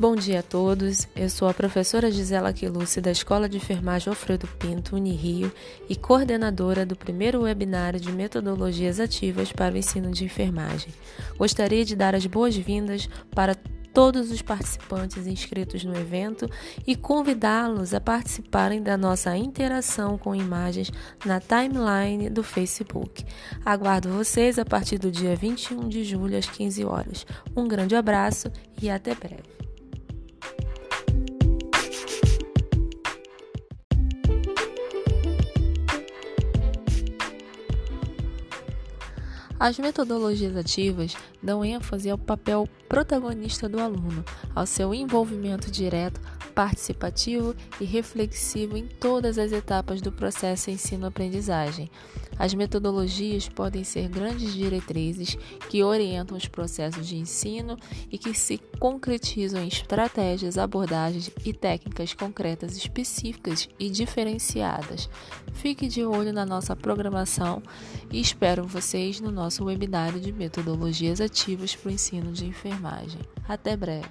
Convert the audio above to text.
Bom dia a todos. Eu sou a professora Gisela Quilucci da Escola de Enfermagem Alfredo Pinto, Unirio, e coordenadora do primeiro webinário de metodologias ativas para o ensino de enfermagem. Gostaria de dar as boas-vindas para todos os participantes inscritos no evento e convidá-los a participarem da nossa interação com imagens na timeline do Facebook. Aguardo vocês a partir do dia 21 de julho às 15 horas. Um grande abraço e até breve. As metodologias ativas dão ênfase ao papel protagonista do aluno, ao seu envolvimento direto, participativo e reflexivo em todas as etapas do processo ensino-aprendizagem. As metodologias podem ser grandes diretrizes que orientam os processos de ensino e que se concretizam em estratégias, abordagens e técnicas concretas específicas e diferenciadas. Fique de olho na nossa programação e espero vocês no nosso webinário de metodologias ativas para o ensino de enfermagem. Até breve!